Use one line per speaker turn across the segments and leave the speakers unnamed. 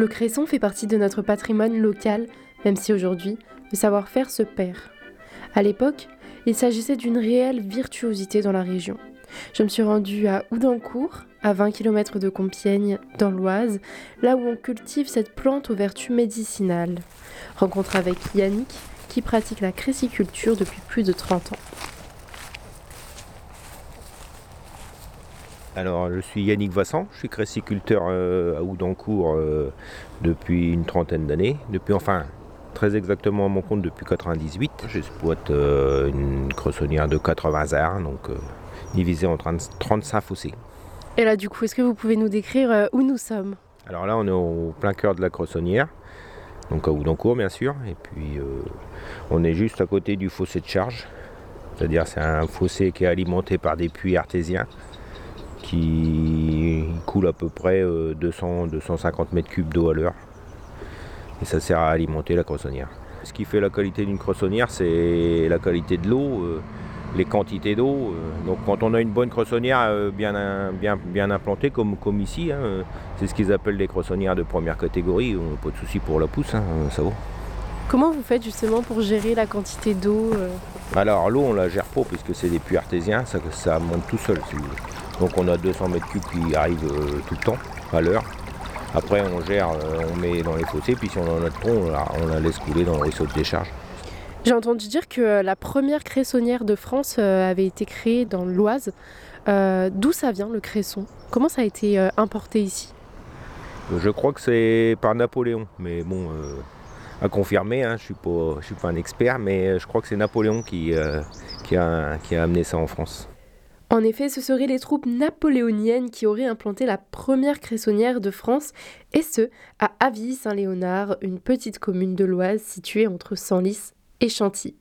Le cresson fait partie de notre patrimoine local, même si aujourd'hui, le savoir-faire se perd. À l'époque, il s'agissait d'une réelle virtuosité dans la région. Je me suis rendue à Houdancourt, à 20 km de Compiègne, dans l'Oise, là où on cultive cette plante aux vertus médicinales. Rencontre avec Yannick, qui pratique la cressiculture depuis plus de 30 ans.
Alors, je suis Yannick Vassan, je suis cressiculteur euh, à Houdancourt euh, depuis une trentaine d'années, depuis enfin très exactement à mon compte depuis 98. J'exploite euh, une cressonnière de 80 arts, donc divisée en 35 fossés.
Et là, du coup, est-ce que vous pouvez nous décrire où nous sommes?
Alors là, on est au plein cœur de la cressonnière, donc à Houdancourt, bien sûr, et puis on est juste à côté du fossé de charge, c'est-à-dire c'est un fossé qui est alimenté par des puits artésiens qui coule à peu près 200-250 euh, mètres cubes d'eau à l'heure. Et ça sert à alimenter la croissonnière. Ce qui fait la qualité d'une croissonnière, c'est la qualité de l'eau, euh, les quantités d'eau. Euh. Donc quand on a une bonne croissonnière bien, bien, bien implantée, comme, comme ici, hein, c'est ce qu'ils appellent des croissonnières de première catégorie, on n'a pas de souci pour la pousse, hein, ça vaut.
Comment vous faites justement pour gérer la quantité d'eau
Alors l'eau on la gère pas puisque c'est des puits artésiens, ça, ça monte tout seul si vous voulez. Donc on a 200 mètres cubes qui arrivent euh, tout le temps, à l'heure. Après on gère, euh, on met dans les fossés, puis si on en a trop, on la, laisse couler dans le ruisseau de décharge.
J'ai entendu dire que euh, la première cressonnière de France avait été créée dans l'Oise. D'où ça vient le cresson? Comment ça a été importé ici?
Je crois que c'est par Napoléon, mais bon, à confirmer, hein, je ne suis, pas un expert, mais je crois que c'est Napoléon qui, qui a amené ça en France.
En effet, ce seraient les troupes napoléoniennes qui auraient implanté la première cressonnière de France, et ce, à Avis-Saint-Léonard, une petite commune de l'Oise située entre Senlis et Chantilly.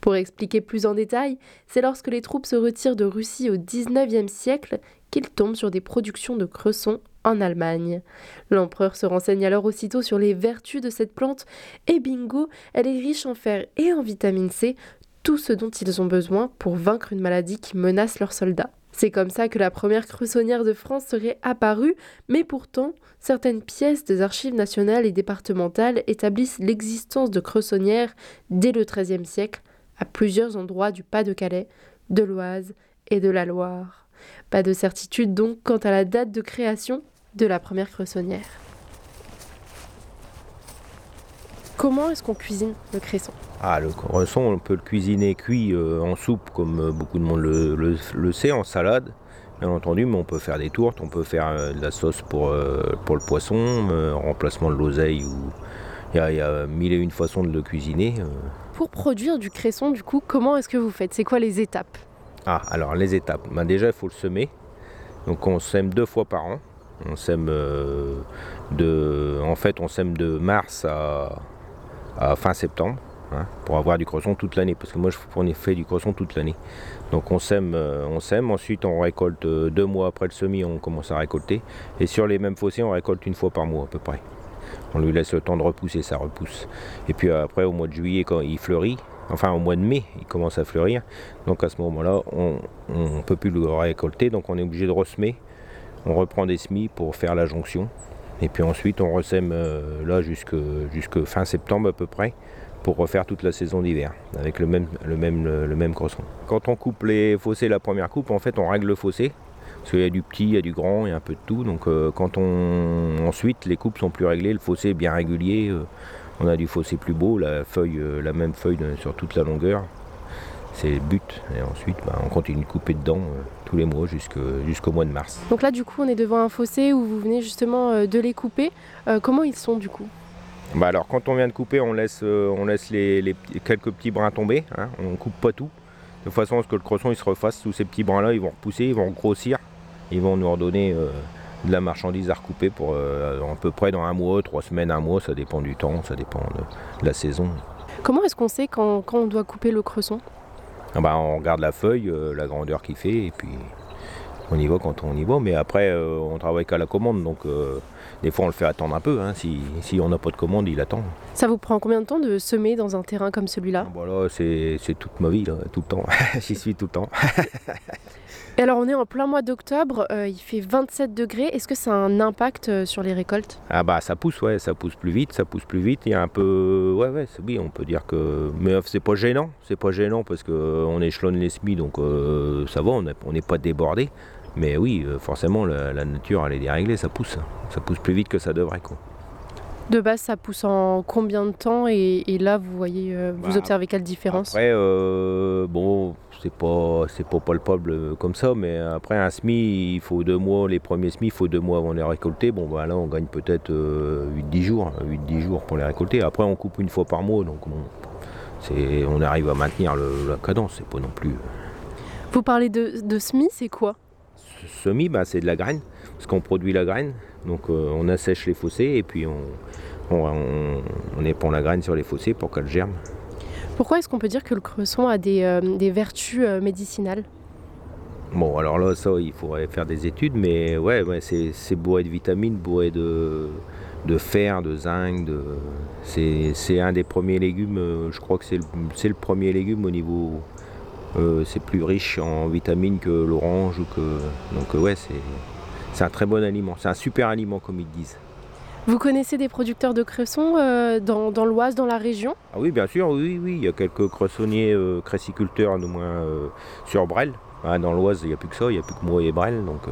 Pour expliquer plus en détail, c'est lorsque les troupes se retirent de Russie au XIXe siècle qu'ils tombent sur des productions de cresson en Allemagne. L'empereur se renseigne alors aussitôt sur les vertus de cette plante et bingo, elle est riche en fer et en vitamine C, tout ce dont ils ont besoin pour vaincre une maladie qui menace leurs soldats. C'est comme ça que la première cressonnière de France serait apparue, mais pourtant, certaines pièces des archives nationales et départementales établissent l'existence de cressonnières dès le XIIIe siècle à plusieurs endroits du Pas-de-Calais, de l'Oise et de la Loire. Pas de certitude donc quant à la date de création de la première cressonnière. Comment est-ce qu'on cuisine le cresson?
Ah, le cresson, on peut le cuisiner cuit euh, en soupe, comme euh, beaucoup de monde le, sait, en salade, bien entendu, mais on peut faire des tourtes, on peut faire euh, de la sauce pour, pour le poisson, remplacement de l'oseille, ou il y, a mille et une façons de le cuisiner.
Pour produire du cresson, du coup, comment est-ce que vous faites? C'est quoi les étapes?
Ah, alors les étapes. Ben, déjà, il faut le semer. Donc on sème deux fois par an. On sème de, en fait, on sème de mars à fin septembre. Hein, pour avoir du cresson toute l'année, parce que moi je fait du cresson toute l'année. Donc on sème, euh, on sème, ensuite on récolte euh, deux mois après le semis, on commence à récolter. Et sur les mêmes fossés, on récolte une fois par mois à peu près. On lui laisse le temps de repousser, ça repousse. Et puis après, au mois de juillet, quand il fleurit, enfin au mois de mai, il commence à fleurir. Donc à ce moment-là, on ne peut plus le récolter, donc on est obligé de ressemer. On reprend des semis pour faire la jonction. Et puis ensuite, on ressème euh, là jusque, jusque fin septembre à peu près pour refaire toute la saison d'hiver avec le même, le. Quand on coupe les fossés la première coupe, en fait on règle le fossé. Parce qu'il y a du petit, il y a du grand, il y a un peu de tout. Donc euh, quand on ensuite les coupes sont plus réglées, le fossé est bien régulier, euh, on a du fossé plus beau, la feuille, la même feuille sur toute la longueur. C'est le but. Et ensuite, bah, on continue de couper dedans tous les mois jusqu'au mois de mars.
Donc là, du coup, on est devant un fossé où vous venez justement de les couper. comment ils sont du coup?
Bah alors quand on vient de couper, on laisse, euh, on laisse les, quelques petits brins tomber. Hein. on ne coupe pas tout. De façon à ce que le cresson il se refasse. Tous ces petits brins-là, ils vont repousser, ils vont grossir. Ils vont nous redonner euh, de la marchandise à recouper pour euh, à peu près dans un mois, trois semaines, un mois. Ça dépend du temps, ça dépend de, la saison.
Comment est-ce qu'on sait quand, on doit couper le cresson
ah bah, On regarde la feuille, la grandeur qu'il fait, et puis on y va quand on y va. Mais après, on travaille qu'à la commande. Donc des fois, on le fait attendre un peu. Hein. Si, on n'a pas de commande, il attend.
Ça vous prend combien de temps de semer dans un terrain comme celui-là?
Voilà, ah, c'est toute ma vie, tout le temps. J'y suis tout le temps.
Et alors on est en plein mois d'octobre, euh, il fait 27 degrés, est-ce que ça a un impact euh, sur les récoltes?
Ah bah ça pousse, ouais, ça pousse plus vite, ça pousse plus vite, il y a un peu... Ouais, ouais, oui, on peut dire que... Mais euh, c'est pas gênant, c'est pas gênant parce qu'on échelonne les semis, donc ça va, on n'est pas débordé. Mais oui, forcément, la, nature, elle est déréglée, ça pousse. Ça pousse plus vite que ça devrait, quoi.
De base, ça pousse en combien de temps et, là, vous voyez, vous bah, observez quelle différence?
Après, bon, c'est pas c'est pas palpable euh, comme ça, mais après un SMI, il faut deux mois, les premiers SMI, il faut deux mois avant de les récolter. Bon bah là on gagne peut-être 8-10 euh, jours, 8-10 jours pour les récolter. Après on coupe une fois par mois, donc on arrive à maintenir la cadence, c'est pas non plus. Euh.
Vous parlez de, de SMI, c'est quoi?
Semi, bah, c'est de la graine, parce qu'on produit la graine, donc on assèche les fossés et puis on, on, on épand la graine sur les fossés pour qu'elle germe.
Pourquoi est-ce qu'on peut dire que le cresson a des, euh, vertus euh, médicinales?
Bon, alors là, ça, il faudrait faire des études, mais ouais, c'est bourré de vitamines, bourré de, de fer, de zinc. De... C'est un des premiers légumes, euh, je crois que c'est le, premier légume au niveau. C'est plus riche en vitamines que l'orange. que Donc, ouais, c'est un très bon aliment. C'est un super aliment, comme ils disent.
Vous connaissez des producteurs de cressons euh, dans, l'Oise, dans la région?
Ah Oui, bien sûr, oui, oui. Il y a quelques cressonniers, euh, cressiculteurs, au moins euh, sur Brel. Ah, dans l'Oise, il n'y a plus que ça, il n'y a plus que moi et Brel. Donc,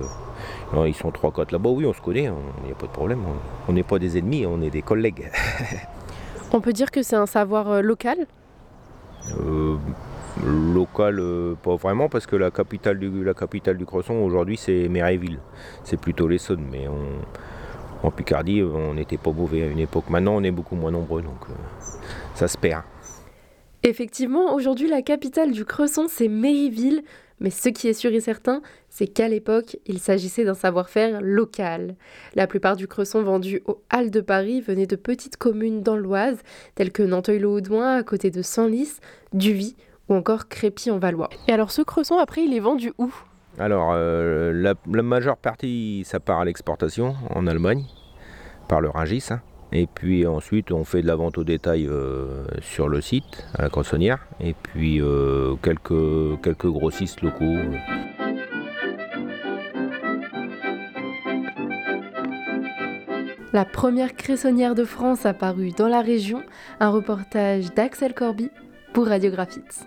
ils sont trois côtes là-bas. Oui, on se connaît, il n'y a pas de problème. On n'est pas des ennemis, on est des collègues.
on peut dire que c'est un savoir local?
Local, pas vraiment, parce que la capitale du, la Cresson aujourd'hui c'est Méréville. C'est plutôt l'Essonne, mais on, en Picardie, on n'était pas mauvais à une époque. Maintenant, on est beaucoup moins nombreux, donc euh, ça se perd.
Effectivement, aujourd'hui, la capitale du Cresson, c'est Méryville. Mais ce qui est sûr et certain, c'est qu'à l'époque, il s'agissait d'un savoir-faire local. La plupart du cresson vendu aux Halles de Paris venait de petites communes dans l'Oise, telles que Nanteuil-le-Haudouin à côté de Senlis, Duvy ou encore Crépy en Valois. Et alors ce cresson, après, il est vendu où?
Alors, euh, la, majeure partie, ça part à l'exportation en Allemagne, par le Rungis. Hein. Et puis ensuite, on fait de la vente au détail euh, sur le site, à la croissonnière. Et puis euh, quelques, quelques grossistes locaux.
La première cressonnière de France apparue dans la région, un reportage d'Axel Corby pour Radiographite.